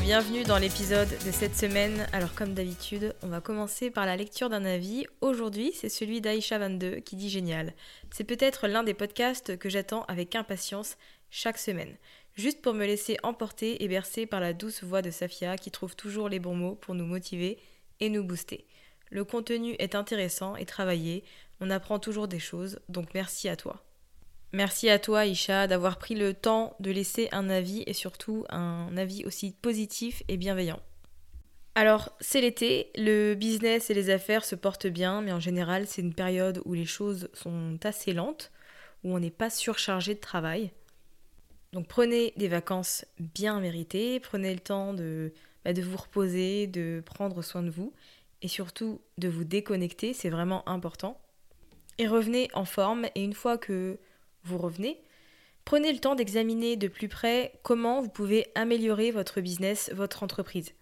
Bienvenue dans l'épisode de cette semaine. Alors comme d'habitude, on va commencer par la lecture d'un avis. Aujourd'hui, c'est celui d'Aïcha22 qui dit génial. C'est peut-être l'un des podcasts que j'attends avec impatience chaque semaine juste pour me laisser emporter et bercer par la douce voix de Safia qui trouve toujours les bons mots pour nous motiver et nous booster. Le contenu est intéressant et travaillé, on apprend toujours des choses, donc merci à toi. Merci à toi Isha d'avoir pris le temps de laisser un avis et surtout un avis aussi positif et bienveillant. Alors, c'est l'été, le business et les affaires se portent bien, mais en général, c'est une période où les choses sont assez lentes, où on n'est pas surchargé de travail. Donc prenez des vacances bien méritées, prenez le temps de, bah, de vous reposer, de prendre soin de vous et surtout de vous déconnecter, c'est vraiment important. Et revenez en forme et une fois que vous revenez, prenez le temps d'examiner de plus près comment vous pouvez améliorer votre business, votre entreprise.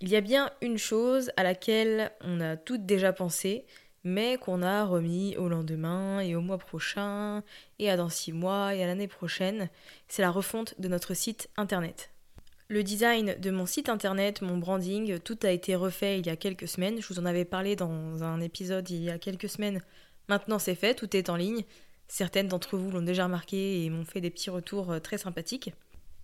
Il y a bien une chose à laquelle on a toutes déjà pensé, mais qu'on a remis au lendemain et au mois prochain et à dans six mois et à l'année prochaine, c'est la refonte de notre site internet. Le design de mon site internet, mon branding, tout a été refait il y a quelques semaines. Je vous en avais parlé dans un épisode il y a quelques semaines. Maintenant c'est fait, tout est en ligne. Certaines d'entre vous l'ont déjà remarqué et m'ont fait des petits retours euh, très sympathiques.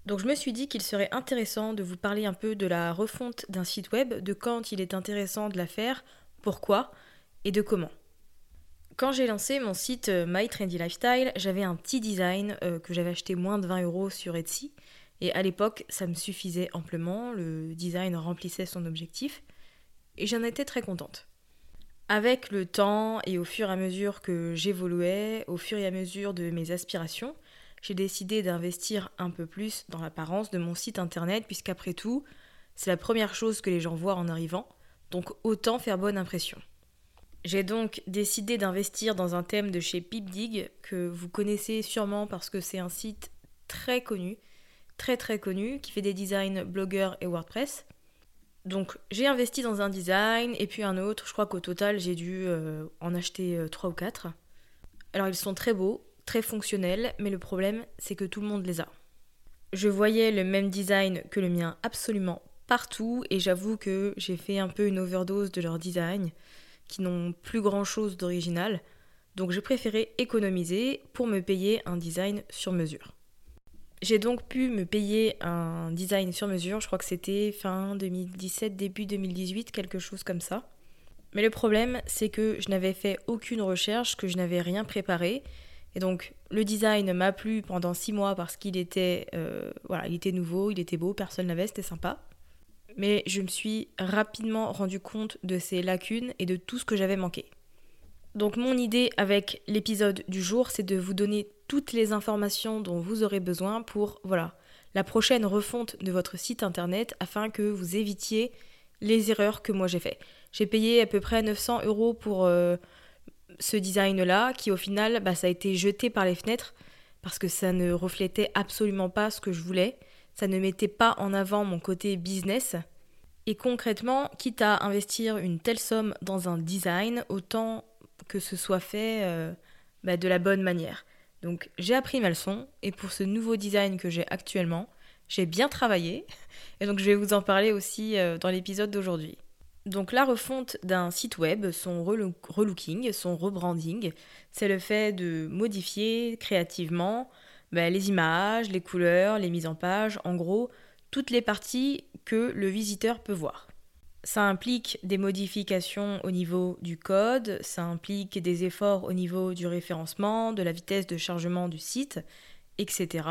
Donc je me suis dit qu'il serait intéressant de vous parler un peu de la refonte d'un site web, de quand il est intéressant de la faire, pourquoi, et de comment. Quand j'ai lancé mon site euh, My Trendy Lifestyle, j'avais un petit design euh, que j'avais acheté moins de 20 euros sur Etsy. Et à l'époque, ça me suffisait amplement, le design remplissait son objectif. Et j'en étais très contente. Avec le temps et au fur et à mesure que j'évoluais, au fur et à mesure de mes aspirations, j'ai décidé d'investir un peu plus dans l'apparence de mon site internet, puisqu'après tout, c'est la première chose que les gens voient en arrivant, donc autant faire bonne impression. J'ai donc décidé d'investir dans un thème de chez PipDig que vous connaissez sûrement parce que c'est un site très connu, très très connu, qui fait des designs blogueurs et WordPress. Donc j'ai investi dans un design et puis un autre, je crois qu'au total j'ai dû euh, en acheter euh, trois 3 ou 4. Alors ils sont très beaux, très fonctionnels, mais le problème c'est que tout le monde les a. Je voyais le même design que le mien absolument partout et j'avoue que j'ai fait un peu une overdose de leur design qui n'ont plus grand chose d'original, donc j'ai préféré économiser pour me payer un design sur mesure. J'ai donc pu me payer un design sur mesure, je crois que c'était fin 2017, début 2018, quelque chose comme ça. Mais le problème, c'est que je n'avais fait aucune recherche, que je n'avais rien préparé. Et donc, le design m'a plu pendant six mois parce qu'il était, euh, voilà, il était nouveau, il était beau, personne n'avait, c'était sympa. mais je me suis rapidement rendu compte de ces lacunes et de tout ce que j'avais manqué. Donc mon idée avec l'épisode du jour, c'est de vous donner toutes les informations dont vous aurez besoin pour voilà, la prochaine refonte de votre site internet afin que vous évitiez les erreurs que moi j'ai fait. J'ai payé à peu près 900 euros pour euh, ce design-là, qui au final, bah, ça a été jeté par les fenêtres parce que ça ne reflétait absolument pas ce que je voulais. Ça ne mettait pas en avant mon côté business. Et concrètement, quitte à investir une telle somme dans un design, autant que ce soit fait euh, bah, de la bonne manière. Donc j'ai appris ma leçon et pour ce nouveau design que j'ai actuellement, j'ai bien travaillé et donc je vais vous en parler aussi euh, dans l'épisode d'aujourd'hui. Donc la refonte d'un site web, son relooking, son rebranding, c'est le fait de modifier créativement bah, les images, les couleurs, les mises en page, en gros, toutes les parties que le visiteur peut voir. Ça implique des modifications au niveau du code, ça implique des efforts au niveau du référencement, de la vitesse de chargement du site, etc.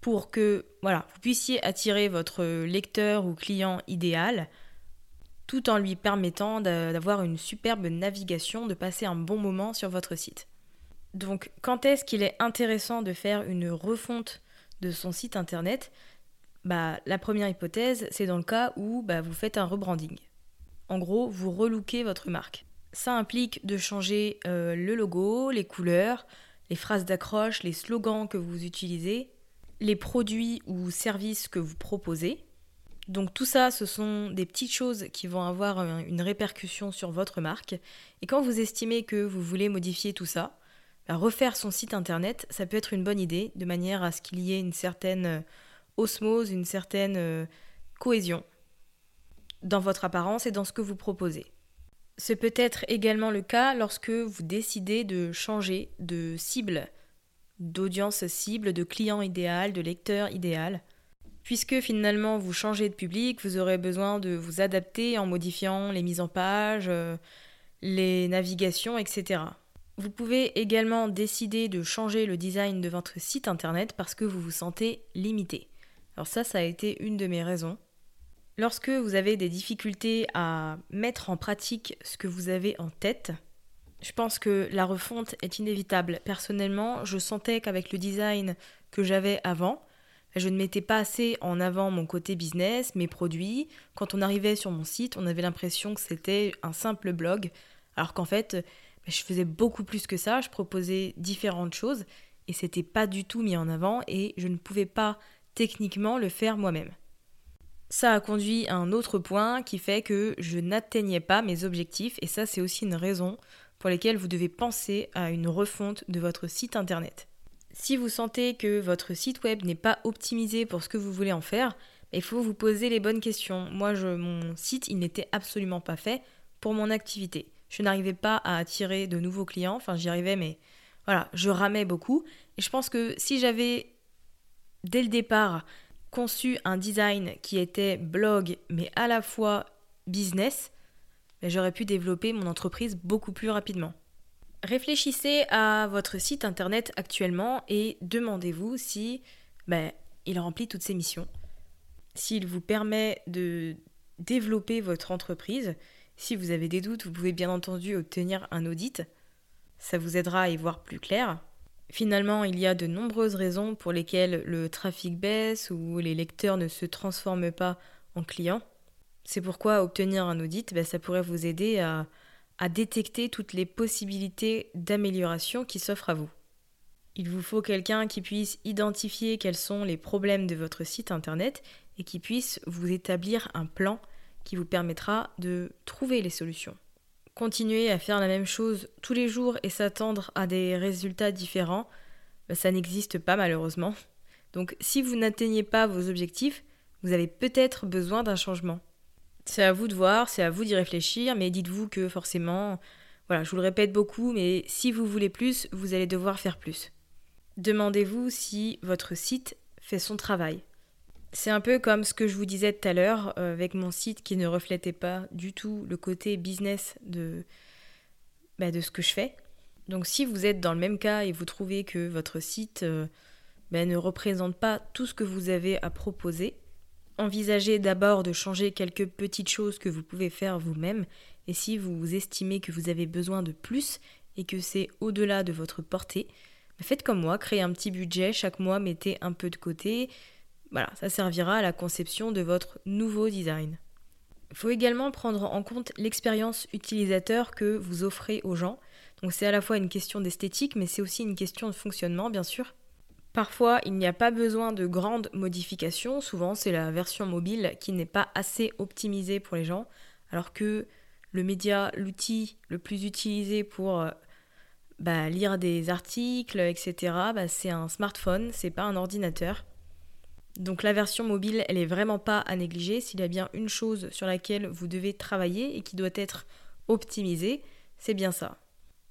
Pour que voilà, vous puissiez attirer votre lecteur ou client idéal tout en lui permettant d'avoir une superbe navigation, de passer un bon moment sur votre site. Donc quand est-ce qu'il est intéressant de faire une refonte de son site internet? Bah, La première hypothèse, c'est dans le cas où bah, vous faites un rebranding. En gros, vous relookez votre marque. Ça implique de changer euh, le logo, les couleurs, les phrases d'accroche, les slogans que vous utilisez, les produits ou services que vous proposez, donc tout ça, ce sont des petites choses qui vont avoir une répercussion sur votre marque. Et quand vous estimez que vous voulez modifier tout ça, bah, refaire son site internet, ça peut être une bonne idée, de manière à ce qu'il y ait une certaine euh, osmose, une certaine euh, cohésion dans votre apparence et dans ce que vous proposez. Ce peut être également le cas lorsque vous décidez de changer de cible, d'audience cible, de client idéal, de lecteur idéal puisque finalement vous changez de public, vous aurez besoin de vous adapter en modifiant les mises en page, euh, les navigations, etc. Vous pouvez également décider de changer le design de votre site internet parce que vous vous sentez limité. Alors ça, ça a été une de mes raisons. Lorsque vous avez des difficultés à mettre en pratique ce que vous avez en tête, je pense que la refonte est inévitable. Personnellement, je sentais qu'avec le design que j'avais avant, je ne mettais pas assez en avant mon côté business, mes produits. Quand on arrivait sur mon site, on avait l'impression que c'était un simple blog, alors qu'en fait, ben, je faisais beaucoup plus que ça. Je proposais différentes choses et c'était pas du tout mis en avant et je ne pouvais pas techniquement le faire moi-même. Ça a conduit à un autre point qui fait que je n'atteignais pas mes objectifs et ça c'est aussi une raison pour laquelle vous devez penser à une refonte de votre site internet. Si vous sentez que votre site web n'est pas optimisé pour ce que vous voulez en faire, il faut vous poser les bonnes questions. Moi, je, mon site, il n'était absolument pas fait pour mon activité. Je n'arrivais pas à attirer de nouveaux clients, enfin j'y arrivais, mais voilà, je ramais beaucoup. Et je pense que si j'avais, dès le départ, conçu un design qui était blog, mais à la fois business, j'aurais pu développer mon entreprise beaucoup plus rapidement. Réfléchissez à votre site internet actuellement et demandez-vous si ben, il remplit toutes ses missions, s'il vous permet de développer votre entreprise. Si vous avez des doutes, vous pouvez bien entendu obtenir un audit. Ça vous aidera à y voir plus clair. Finalement, il y a de nombreuses raisons pour lesquelles le trafic baisse ou les lecteurs ne se transforment pas en clients. C'est pourquoi obtenir un audit, ben, ça pourrait vous aider à à détecter toutes les possibilités d'amélioration qui s'offrent à vous. Il vous faut quelqu'un qui puisse identifier quels sont les problèmes de votre site internet et qui puisse vous établir un plan qui vous permettra de trouver les solutions. Continuer à faire la même chose tous les jours et s'attendre à des résultats différents, ben, ça n'existe pas malheureusement. Donc si vous n'atteignez pas vos objectifs, vous avez peut-être besoin d'un changement. C'est à vous de voir, c'est à vous d'y réfléchir, mais dites-vous que forcément, voilà, je vous le répète beaucoup, mais si vous voulez plus, vous allez devoir faire plus. Demandez-vous si votre site fait son travail. C'est un peu comme ce que je vous disais tout à l'heure euh, avec mon site qui ne reflétait pas du tout le côté business de, bah, de ce que je fais. Donc si vous êtes dans le même cas et vous trouvez que votre site euh, bah, ne représente pas tout ce que vous avez à proposer, envisagez d'abord de changer quelques petites choses que vous pouvez faire vous-même, et si vous estimez que vous avez besoin de plus et que c'est au-delà de votre portée, bah, faites comme moi, créez un petit budget, chaque mois mettez un peu de côté. Voilà, ça servira à la conception de votre nouveau design. Il faut également prendre en compte l'expérience utilisateur que vous offrez aux gens. Donc c'est à la fois une question d'esthétique, mais c'est aussi une question de fonctionnement, bien sûr. Parfois, il n'y a pas besoin de grandes modifications. Souvent, c'est la version mobile qui n'est pas assez optimisée pour les gens, alors que le média, l'outil le plus utilisé pour euh, bah, lire des articles, etc., bah, c'est un smartphone, c'est pas un ordinateur. Donc la version mobile, elle est vraiment pas à négliger. S'il y a bien une chose sur laquelle vous devez travailler et qui doit être optimisée, c'est bien ça.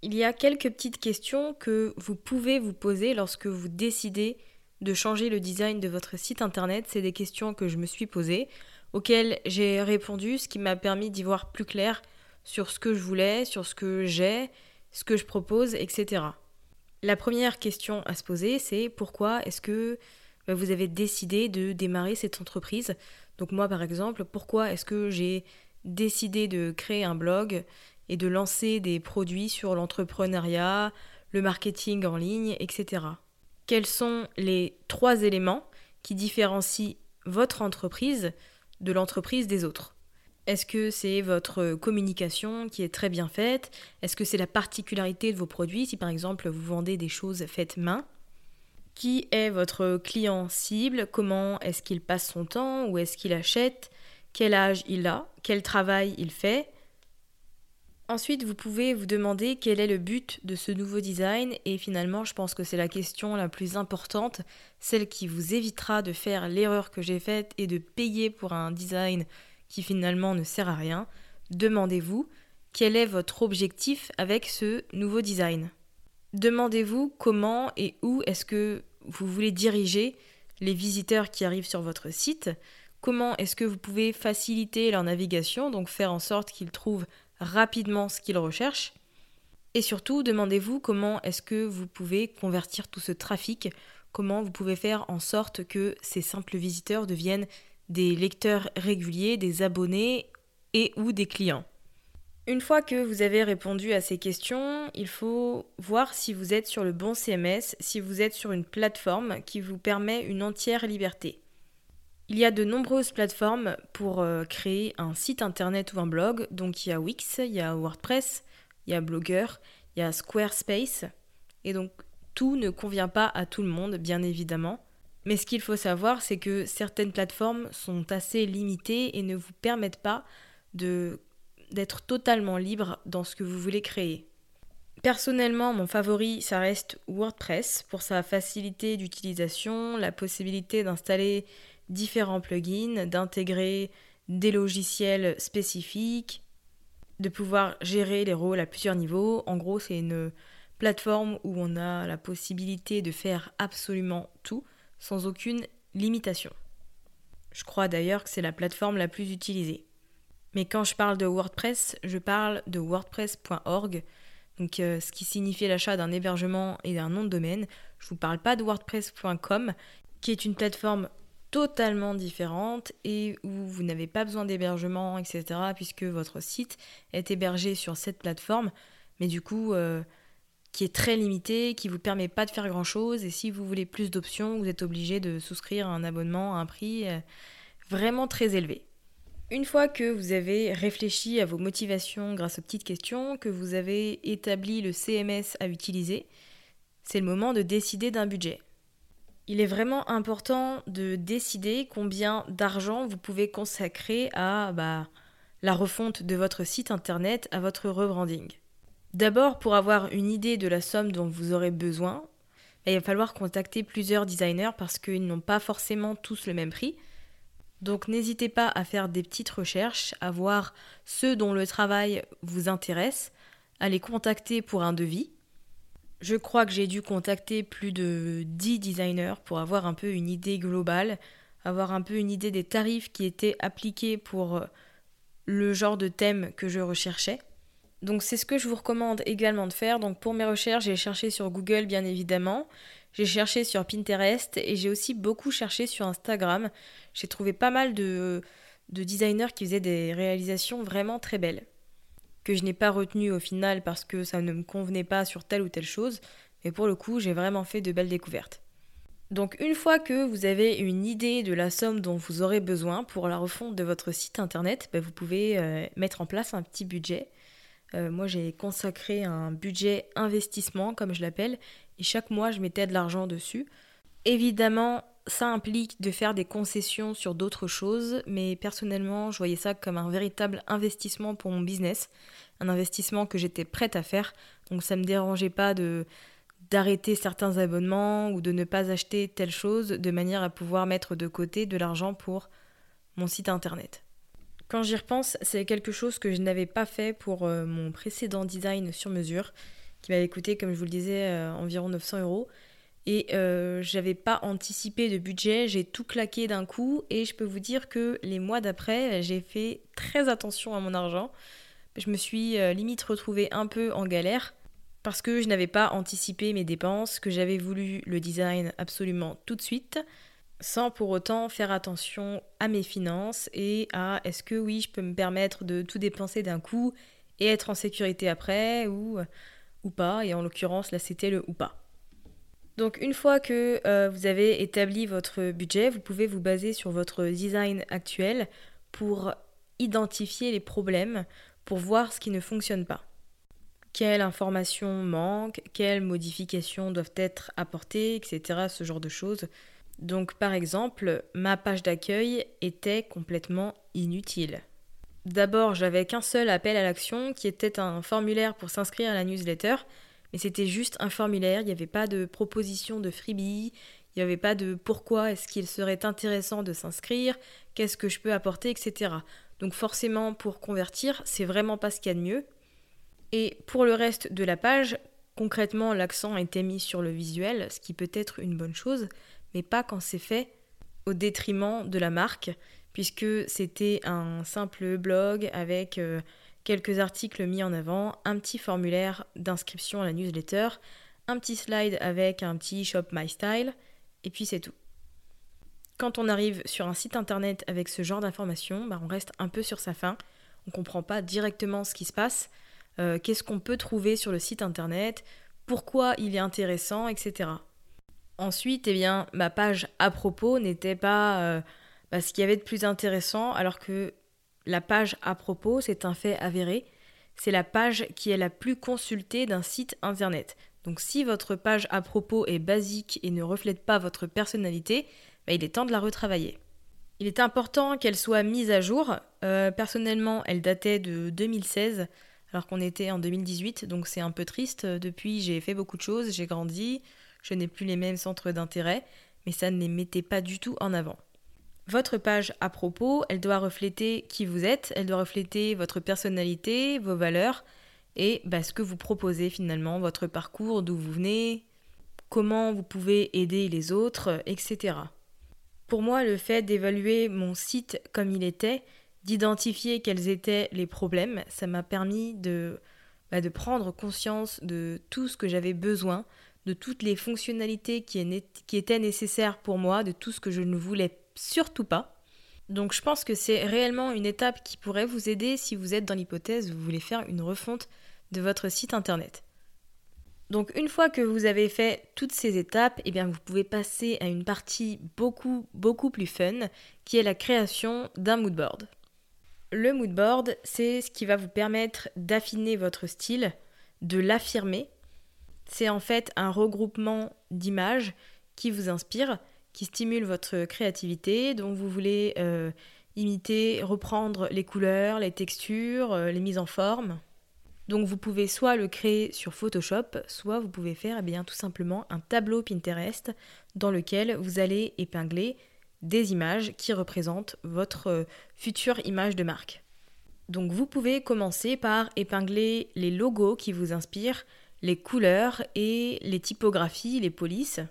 Il y a quelques petites questions que vous pouvez vous poser lorsque vous décidez de changer le design de votre site internet. C'est des questions que je me suis posées, auxquelles j'ai répondu, ce qui m'a permis d'y voir plus clair sur ce que je voulais, sur ce que j'ai, ce que je propose, etc. La première question à se poser, c'est pourquoi est-ce que vous avez décidé de démarrer cette entreprise. Donc moi par exemple, pourquoi est-ce que j'ai décidé de créer un blog et de lancer des produits sur l'entrepreneuriat, le marketing en ligne, etc. Quels sont les trois éléments qui différencient votre entreprise de l'entreprise des autres? Est-ce que c'est votre communication qui est très bien faite? Est-ce que c'est la particularité de vos produits? Si par exemple vous vendez des choses faites main qui est votre client cible Comment est-ce qu'il passe son temps Où est-ce qu'il achète Quel âge il a Quel travail il fait Ensuite, vous pouvez vous demander quel est le but de ce nouveau design et finalement, je pense que c'est la question la plus importante, celle qui vous évitera de faire l'erreur que j'ai faite et de payer pour un design qui finalement ne sert à rien. Demandez-vous quel est votre objectif avec ce nouveau design. Demandez-vous comment et où est-ce que vous voulez diriger les visiteurs qui arrivent sur votre site, comment est-ce que vous pouvez faciliter leur navigation, donc faire en sorte qu'ils trouvent rapidement ce qu'ils recherchent? Et surtout, demandez-vous comment est-ce que vous pouvez convertir tout ce trafic, comment vous pouvez faire en sorte que ces simples visiteurs deviennent des lecteurs réguliers, des abonnés et ou des clients? Une fois que vous avez répondu à ces questions, il faut voir si vous êtes sur le bon CMS, si vous êtes sur une plateforme qui vous permet une entière liberté. Il y a de nombreuses plateformes pour euh, créer un site internet ou un blog. Donc il y a Wix, il y a WordPress, il y a Blogger, il y a Squarespace. Et donc tout ne convient pas à tout le monde, bien évidemment. Mais ce qu'il faut savoir, c'est que certaines plateformes sont assez limitées et ne vous permettent pas de d'être totalement libre dans ce que vous voulez créer. Personnellement, mon favori, ça reste WordPress pour sa facilité d'utilisation, la possibilité d'installer différents plugins, d'intégrer des logiciels spécifiques, de pouvoir gérer les rôles à plusieurs niveaux. En gros, c'est une plateforme où on a la possibilité de faire absolument tout sans aucune limitation. Je crois d'ailleurs que c'est la plateforme la plus utilisée. Mais quand je parle de WordPress, je parle de WordPress.org, donc euh, ce qui signifie l'achat d'un hébergement et d'un nom de domaine. Je ne vous parle pas de WordPress.com, qui est une plateforme totalement différente et où vous n'avez pas besoin d'hébergement, etc., puisque votre site est hébergé sur cette plateforme, mais du coup, euh, qui est très limité, qui ne vous permet pas de faire grand-chose, et si vous voulez plus d'options, vous êtes obligé de souscrire un abonnement à un prix euh, vraiment très élevé. Une fois que vous avez réfléchi à vos motivations grâce aux petites questions, que vous avez établi le CMS à utiliser, c'est le moment de décider d'un budget. Il est vraiment important de décider combien d'argent vous pouvez consacrer à bah, la refonte de votre site internet, à votre rebranding. D'abord, pour avoir une idée de la somme dont vous aurez besoin, il va falloir contacter plusieurs designers parce qu'ils n'ont pas forcément tous le même prix. Donc n'hésitez pas à faire des petites recherches, à voir ceux dont le travail vous intéresse, à les contacter pour un devis. Je crois que j'ai dû contacter plus de 10 designers pour avoir un peu une idée globale, avoir un peu une idée des tarifs qui étaient appliqués pour euh, le genre de thème que je recherchais. Donc c'est ce que je vous recommande également de faire. Donc pour mes recherches, j'ai cherché sur Google bien évidemment. J'ai cherché sur Pinterest et j'ai aussi beaucoup cherché sur Instagram. J'ai trouvé pas mal de, de designers qui faisaient des réalisations vraiment très belles. Que je n'ai pas retenu au final parce que ça ne me convenait pas sur telle ou telle chose. Mais pour le coup, j'ai vraiment fait de belles découvertes. Donc une fois que vous avez une idée de la somme dont vous aurez besoin pour la refonte de votre site internet, ben, vous pouvez euh, mettre en place un petit budget. Euh, moi j'ai consacré un budget investissement comme je l'appelle et chaque mois je mettais de l'argent dessus. Évidemment ça implique de faire des concessions sur d'autres choses, mais personnellement je voyais ça comme un véritable investissement pour mon business, un investissement que j'étais prête à faire, donc ça ne me dérangeait pas de d'arrêter certains abonnements ou de ne pas acheter telle chose de manière à pouvoir mettre de côté de l'argent pour mon site internet. Quand j'y repense, c'est quelque chose que je n'avais pas fait pour euh, mon précédent design sur mesure, qui m'avait coûté, comme je vous le disais, euh, environ 900 euros. Et euh, j'avais pas anticipé de budget, j'ai tout claqué d'un coup, et je peux vous dire que les mois d'après, j'ai fait très attention à mon argent. Je me suis limite retrouvée un peu en galère parce que je n'avais pas anticipé mes dépenses, que j'avais voulu le design absolument tout de suite, sans pour autant faire attention à mes finances et à est-ce que oui, je peux me permettre de tout dépenser d'un coup et être en sécurité après ou, ou pas, et en l'occurrence là c'était le ou pas. Donc une fois que euh, vous avez établi votre budget, vous pouvez vous baser sur votre design actuel pour identifier les problèmes, pour voir ce qui ne fonctionne pas quelles informations manquent, quelles modifications doivent être apportées, etc. Ce genre de choses. Donc par exemple, ma page d'accueil était complètement inutile. D'abord, j'avais qu'un seul appel à l'action qui était un formulaire pour s'inscrire à la newsletter, mais c'était juste un formulaire, il n'y avait pas de proposition de freebie, il n'y avait pas de pourquoi est-ce qu'il serait intéressant de s'inscrire, qu'est-ce que je peux apporter, etc. Donc forcément, pour convertir, c'est vraiment pas ce qu'il y a de mieux. Et pour le reste de la page, concrètement, l'accent a mis sur le visuel, ce qui peut être une bonne chose, mais pas quand c'est fait au détriment de la marque, puisque c'était un simple blog avec euh, quelques articles mis en avant, un petit formulaire d'inscription à la newsletter, un petit slide avec un petit Shop My Style, et puis c'est tout. Quand on arrive sur un site internet avec ce genre d'informations, bah, on reste un peu sur sa faim, on comprend pas directement ce qui se passe, euh, qu'est-ce qu'on peut trouver sur le site internet, pourquoi il est intéressant, etc. Ensuite, eh bien, ma page à propos n'était pas euh, bah, ce qu'il y avait de plus intéressant, alors que la page à propos, c'est un fait avéré, c'est la page qui est la plus consultée d'un site internet. Donc si votre page à propos est basique et ne reflète pas votre personnalité, bah, il est temps de la retravailler. Il est important qu'elle soit mise à jour. Euh, personnellement, elle datait de 2016 alors qu'on était en 2018, donc c'est un peu triste. Depuis, j'ai fait beaucoup de choses, j'ai grandi, je n'ai plus les mêmes centres d'intérêt, mais ça ne les mettait pas du tout en avant. Votre page à propos, elle doit refléter qui vous êtes, elle doit refléter votre personnalité, vos valeurs et bah, ce que vous proposez finalement, votre parcours, d'où vous venez, comment vous pouvez aider les autres, etc. Pour moi, le fait d'évaluer mon site comme il était, d'identifier quels étaient les problèmes. Ça m'a permis de, bah, prendre conscience de tout ce que j'avais besoin, de toutes les fonctionnalités qui, qui étaient nécessaires pour moi, de tout ce que je ne voulais surtout pas. Donc je pense que c'est réellement une étape qui pourrait vous aider si vous êtes dans l'hypothèse où vous voulez faire une refonte de votre site internet. Donc une fois que vous avez fait toutes ces étapes, eh bien vous pouvez passer à une partie beaucoup beaucoup plus fun qui est la création d'un moodboard. Le mood board, c'est ce qui va vous permettre d'affiner votre style, de l'affirmer. C'est en fait un regroupement d'images qui vous inspire, qui stimule votre créativité, dont vous voulez euh, imiter, reprendre les couleurs, les textures, euh, les mises en forme. Donc vous pouvez soit le créer sur Photoshop, soit vous pouvez faire eh bien, tout simplement un tableau Pinterest dans lequel vous allez épingler des images qui représentent votre euh, future image de marque. Donc vous pouvez commencer par épingler les logos qui vous inspirent, les couleurs et les typographies, les polices,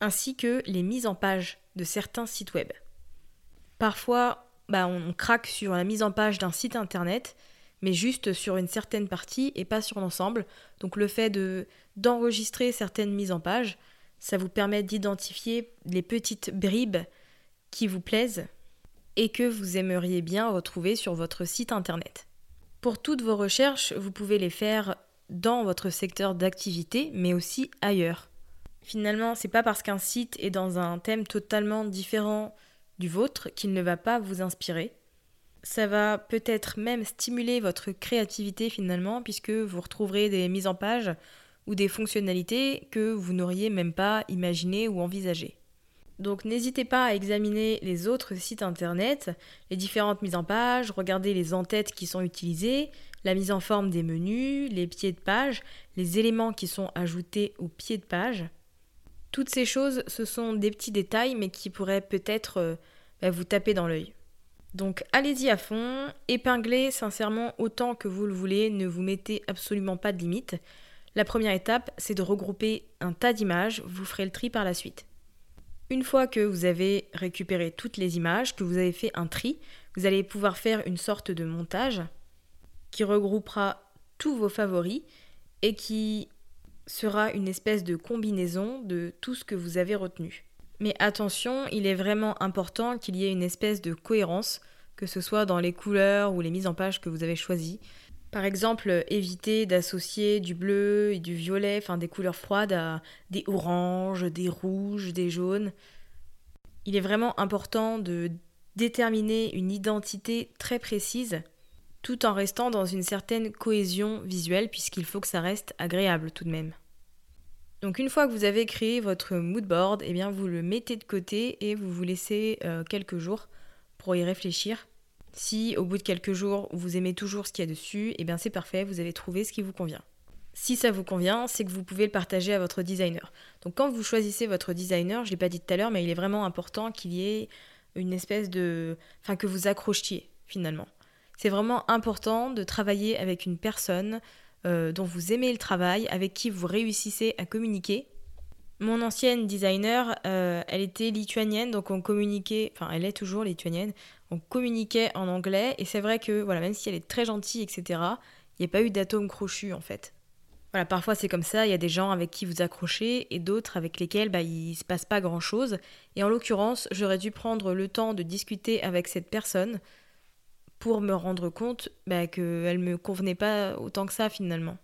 ainsi que les mises en page de certains sites web. Parfois, bah, on craque sur la mise en page d'un site internet, mais juste sur une certaine partie et pas sur l'ensemble. Donc le fait de d'enregistrer certaines mises en page, Ça vous permet d'identifier les petites bribes qui vous plaisent et que vous aimeriez bien retrouver sur votre site internet. Pour toutes vos recherches, vous pouvez les faire dans votre secteur d'activité, mais aussi ailleurs. Finalement, c'est pas parce qu'un site est dans un thème totalement différent du vôtre qu'il ne va pas vous inspirer. Ça va peut-être même stimuler votre créativité finalement, puisque vous retrouverez des mises en page ou des fonctionnalités que vous n'auriez même pas imaginées ou envisagées. Donc n'hésitez pas à examiner les autres sites internet, les différentes mises en page, regarder les en-têtes qui sont utilisées, la mise en forme des menus, les pieds de page, les éléments qui sont ajoutés aux pieds de page. Toutes ces choses, ce sont des petits détails, mais qui pourraient peut-être euh, bah, vous taper dans l'œil. Donc allez-y à fond, épinglez sincèrement autant que vous le voulez, ne vous mettez absolument pas de limite. La première étape, c'est de regrouper un tas d'images, vous ferez le tri par la suite. Une fois que vous avez récupéré toutes les images, que vous avez fait un tri, vous allez pouvoir faire une sorte de montage qui regroupera tous vos favoris et qui sera une espèce de combinaison de tout ce que vous avez retenu. Mais attention, il est vraiment important qu'il y ait une espèce de cohérence, que ce soit dans les couleurs ou les mises en page que vous avez choisies. Par exemple, éviter d'associer du bleu et du violet, enfin des couleurs froides, à des oranges, des rouges, des jaunes. Il est vraiment important de déterminer une identité très précise tout en restant dans une certaine cohésion visuelle puisqu'il faut que ça reste agréable tout de même. Donc une fois que vous avez créé votre mood board, eh bien vous le mettez de côté et vous vous laissez euh, quelques jours pour y réfléchir. Si au bout de quelques jours vous aimez toujours ce qu'il y a dessus, eh bien c'est parfait, vous avez trouvé ce qui vous convient. Si ça vous convient, c'est que vous pouvez le partager à votre designer. Donc quand vous choisissez votre designer, je ne l'ai pas dit tout à l'heure, mais il est vraiment important qu'il y ait une espèce de... Enfin que vous accrochiez finalement. C'est vraiment important de travailler avec une personne euh, dont vous aimez le travail, avec qui vous réussissez à communiquer. Mon ancienne designer, euh, elle était lituanienne, donc on communiquait, enfin elle est toujours lituanienne, on communiquait en anglais, et c'est vrai que voilà, même si elle est très gentille, etc., il n'y a pas eu d'atome crochu en fait. Voilà, parfois c'est comme ça, il y a des gens avec qui vous accrochez et d'autres avec lesquels bah, il ne se passe pas grand chose. Et en l'occurrence, j'aurais dû prendre le temps de discuter avec cette personne pour me rendre compte bah, qu'elle me convenait pas autant que ça finalement.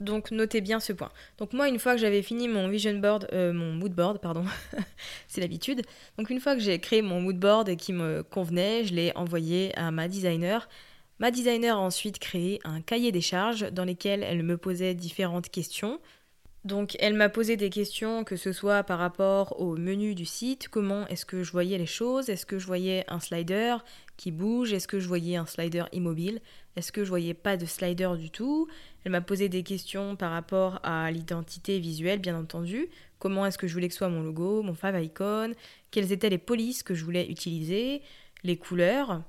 Donc notez bien ce point. Donc moi une fois que j'avais fini mon vision board, euh, mon mood board pardon, c'est l'habitude. Donc une fois que j'ai créé mon mood board qui me convenait, je l'ai envoyé à ma designer. Ma designer a ensuite créé un cahier des charges dans lequel elle me posait différentes questions donc elle m'a posé des questions, que ce soit par rapport au menu du site, comment est-ce que je voyais les choses, est-ce que je voyais un slider qui bouge, est-ce que je voyais un slider immobile, est-ce que je voyais pas de slider du tout. Elle m'a posé des questions par rapport à l'identité visuelle, bien entendu, comment est-ce que je voulais que soit mon logo, mon fav icon, quelles étaient les polices que je voulais utiliser, les couleurs.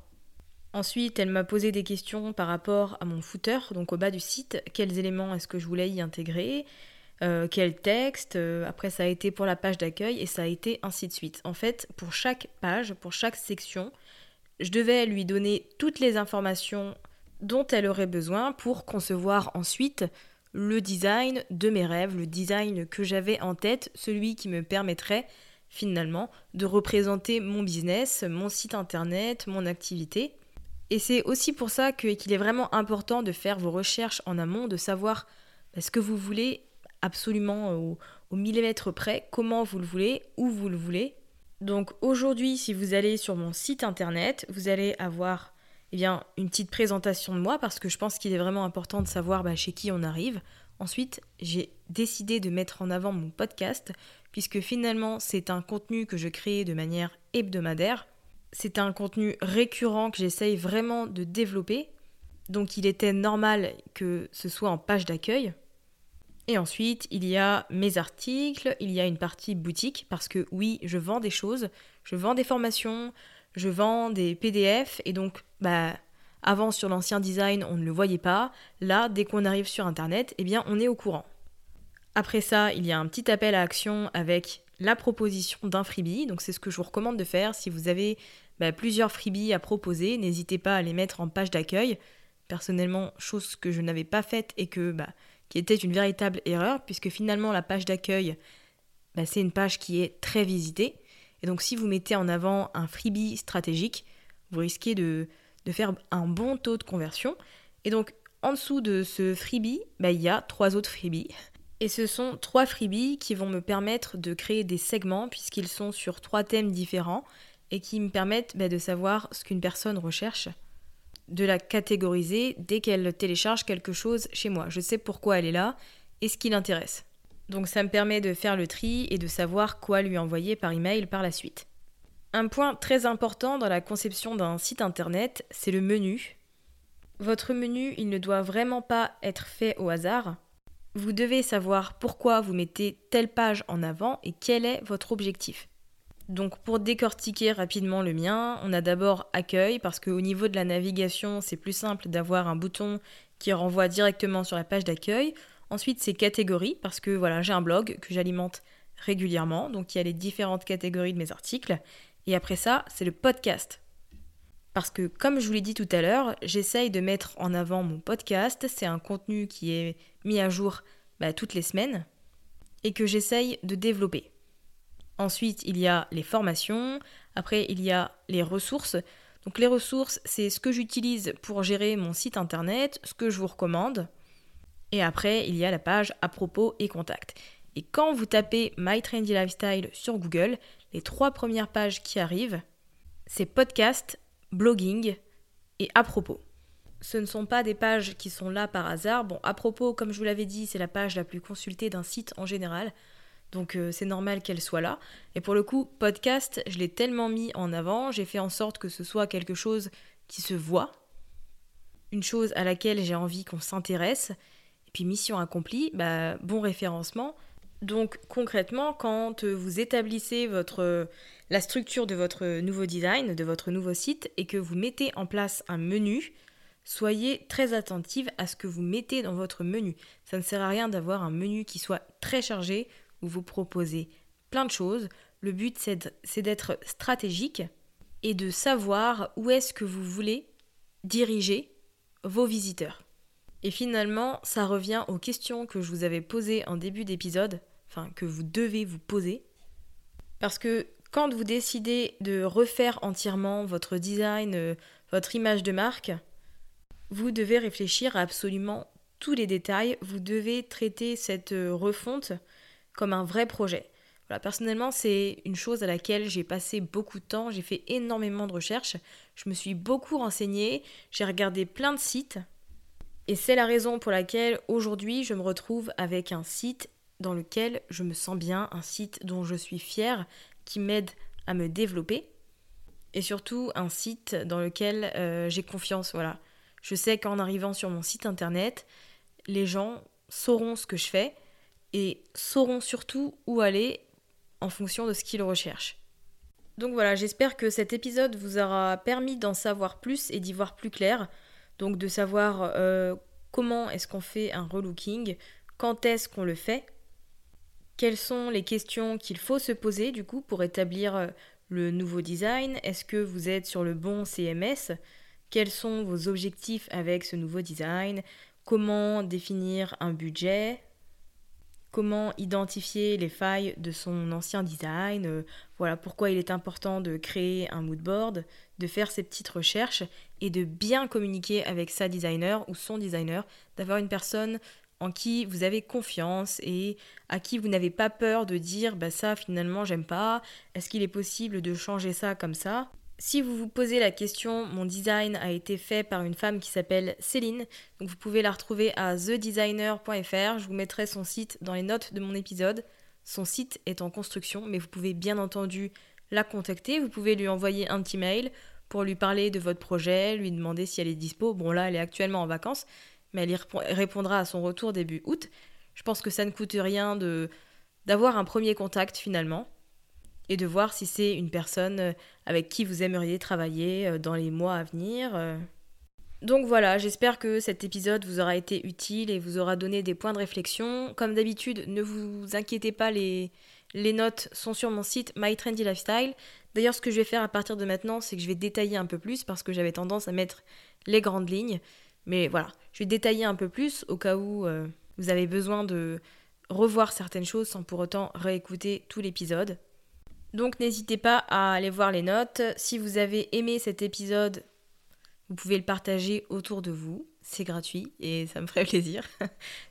Ensuite, elle m'a posé des questions par rapport à mon footer, donc au bas du site, quels éléments est-ce que je voulais y intégrer, euh, quel texte, euh, après ça a été pour la page d'accueil et ça a été ainsi de suite. En fait, pour chaque page, pour chaque section, je devais lui donner toutes les informations dont elle aurait besoin pour concevoir ensuite le design de mes rêves, le design que j'avais en tête, celui qui me permettrait finalement de représenter mon business, mon site internet, mon activité. Et c'est aussi pour ça qu'il est vraiment important de faire vos recherches en amont, de savoir bah, ce que vous voulez absolument au, millimètre près comment vous le voulez, où vous le voulez. Donc aujourd'hui, si vous allez sur mon site internet, vous allez avoir eh bien, une petite présentation de moi parce que je pense qu'il est vraiment important de savoir bah, chez qui on arrive. Ensuite, j'ai décidé de mettre en avant mon podcast puisque finalement c'est un contenu que je crée de manière hebdomadaire. C'est un contenu récurrent que j'essaye vraiment de développer. Donc il était normal que ce soit en page d'accueil. Et ensuite, il y a mes articles, il y a une partie boutique, parce que oui, je vends des choses, je vends des formations, je vends des PDF, et donc, bah, avant sur l'ancien design, on ne le voyait pas. Là, dès qu'on arrive sur Internet, eh bien, on est au courant. Après ça, il y a un petit appel à action avec la proposition d'un freebie. Donc, c'est ce que je vous recommande de faire. Si vous avez bah, plusieurs freebies à proposer, n'hésitez pas à les mettre en page d'accueil. Personnellement, chose que je n'avais pas faite et que bah, qui était une véritable erreur, puisque finalement la page d'accueil, bah, c'est une page qui est très visitée. Et donc si vous mettez en avant un freebie stratégique, vous risquez de, faire un bon taux de conversion. Et donc en dessous de ce freebie, bah, il y a trois autres freebies. Et ce sont trois freebies qui vont me permettre de créer des segments puisqu'ils sont sur trois thèmes différents et qui me permettent bah, de savoir ce qu'une personne recherche, de la catégoriser dès qu'elle télécharge quelque chose chez moi. Je sais pourquoi elle est là et ce qui l'intéresse. Donc ça me permet de faire le tri et de savoir quoi lui envoyer par email par la suite. Un point très important dans la conception d'un site internet, c'est le menu. Votre menu, il ne doit vraiment pas être fait au hasard. Vous devez savoir pourquoi vous mettez telle page en avant et quel est votre objectif. Donc pour décortiquer rapidement le mien, on a d'abord accueil parce qu'au niveau de la navigation, c'est plus simple d'avoir un bouton qui renvoie directement sur la page d'accueil. Ensuite, c'est catégorie parce que voilà, j'ai un blog que j'alimente régulièrement, donc il y a les différentes catégories de mes articles. Et après ça, c'est le podcast. Parce que comme je vous l'ai dit tout à l'heure, j'essaye de mettre en avant mon podcast. C'est un contenu qui est mis à jour bah, toutes les semaines et que j'essaye de développer. Ensuite, il y a les formations. Après, il y a les ressources. Donc les ressources, c'est ce que j'utilise pour gérer mon site internet, ce que je vous recommande. Et après, il y a la page à propos et contact. Et quand vous tapez My Trendy Lifestyle sur Google, les trois premières pages qui arrivent, c'est podcast, blogging et à propos. Ce ne sont pas des pages qui sont là par hasard. Bon, à propos, comme je vous l'avais dit, c'est la page la plus consultée d'un site en général. Donc euh, c'est normal qu'elle soit là. Et pour le coup, podcast, je l'ai tellement mis en avant, j'ai fait en sorte que ce soit quelque chose qui se voit, une chose à laquelle j'ai envie qu'on s'intéresse. Et puis mission accomplie, bah, bon référencement. Donc concrètement, quand vous établissez votre, la structure de votre nouveau design, de votre nouveau site, et que vous mettez en place un menu, soyez très attentive à ce que vous mettez dans votre menu. Ça ne sert à rien d'avoir un menu qui soit très chargé, vous proposez plein de choses. Le but, c'est d'être stratégique et de savoir où est-ce que vous voulez diriger vos visiteurs. Et finalement, ça revient aux questions que je vous avais posées en début d'épisode enfin que vous devez vous poser. Parce que quand vous décidez de refaire entièrement votre design, euh, votre image de marque, vous devez réfléchir à absolument tous les détails. Vous devez traiter cette euh, refonte comme un vrai projet. Voilà, personnellement, c'est une chose à laquelle j'ai passé beaucoup de temps. J'ai fait énormément de recherches. Je me suis beaucoup renseignée. J'ai regardé plein de sites. Et c'est la raison pour laquelle aujourd'hui je me retrouve avec un site dans lequel je me sens bien, un site dont je suis fière, qui m'aide à me développer, et surtout un site dans lequel euh, j'ai confiance. Voilà, je sais qu'en arrivant sur mon site internet, les gens sauront ce que je fais et sauront surtout où aller en fonction de ce qu'ils recherchent. Donc voilà, j'espère que cet épisode vous aura permis d'en savoir plus et d'y voir plus clair. Donc de savoir euh, comment est-ce qu'on fait un relooking, quand est-ce qu'on le fait, quelles sont les questions qu'il faut se poser du coup pour établir euh, le nouveau design Est-ce que vous êtes sur le bon CMS Quels sont vos objectifs avec ce nouveau design? Comment définir un budget? Comment identifier les failles de son ancien design euh, Voilà pourquoi il est important de créer un mood board, de faire ses petites recherches et de bien communiquer avec sa designer ou son designer, d'avoir une personne en qui vous avez confiance et à qui vous n'avez pas peur de dire bah ça finalement j'aime pas, est-ce qu'il est possible de changer ça comme ça? Si vous vous posez la question, mon design a été fait par une femme qui s'appelle Céline, donc vous pouvez la retrouver à thedesigner.fr, je vous mettrai son site dans les notes de mon épisode. Son site est en construction, mais vous pouvez bien entendu la contacter, vous pouvez lui envoyer un petit mail pour lui parler de votre projet, lui demander si elle est dispo. Bon là, elle est actuellement en vacances, mais elle y répondra à son retour début août. Je pense que ça ne coûte rien d'avoir un premier contact finalement et de voir si c'est une personne euh, avec qui vous aimeriez travailler euh, dans les mois à venir. Euh. Donc voilà, j'espère que cet épisode vous aura été utile et vous aura donné des points de réflexion. Comme d'habitude, ne vous inquiétez pas, les, notes sont sur mon site My Trendy Lifestyle. D'ailleurs, ce que je vais faire à partir de maintenant, c'est que je vais détailler un peu plus parce que j'avais tendance à mettre les grandes lignes. Mais voilà, je vais détailler un peu plus au cas où vous avez besoin de revoir certaines choses sans pour autant réécouter tout l'épisode. Donc n'hésitez pas à aller voir les notes. Si vous avez aimé cet épisode, vous pouvez le partager autour de vous. C'est gratuit et ça me ferait plaisir.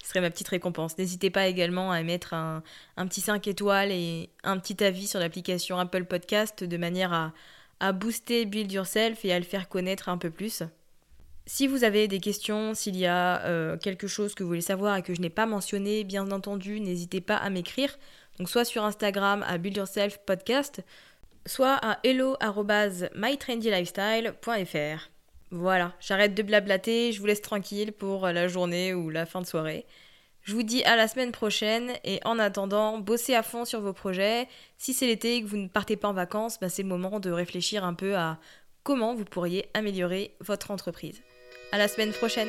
Ce serait ma petite récompense. N'hésitez pas également à mettre un, petit 5 étoiles et un petit avis sur l'application Apple Podcast de manière à, à booster Build Yourself et à le faire connaître un peu plus. Si vous avez des questions, s'il y a euh, quelque chose que vous voulez savoir et que je n'ai pas mentionné, bien entendu, n'hésitez pas à m'écrire. Donc soit sur Instagram à Build Yourself Podcast, soit à hello@mytrendylifestyle.fr. Voilà, j'arrête de blablater, je vous laisse tranquille pour la journée ou la fin de soirée. Je vous dis à la semaine prochaine et en attendant, bossez à fond sur vos projets. Si c'est l'été et que vous ne partez pas en vacances, bah, c'est le moment de réfléchir un peu à comment vous pourriez améliorer votre entreprise. À la semaine prochaine.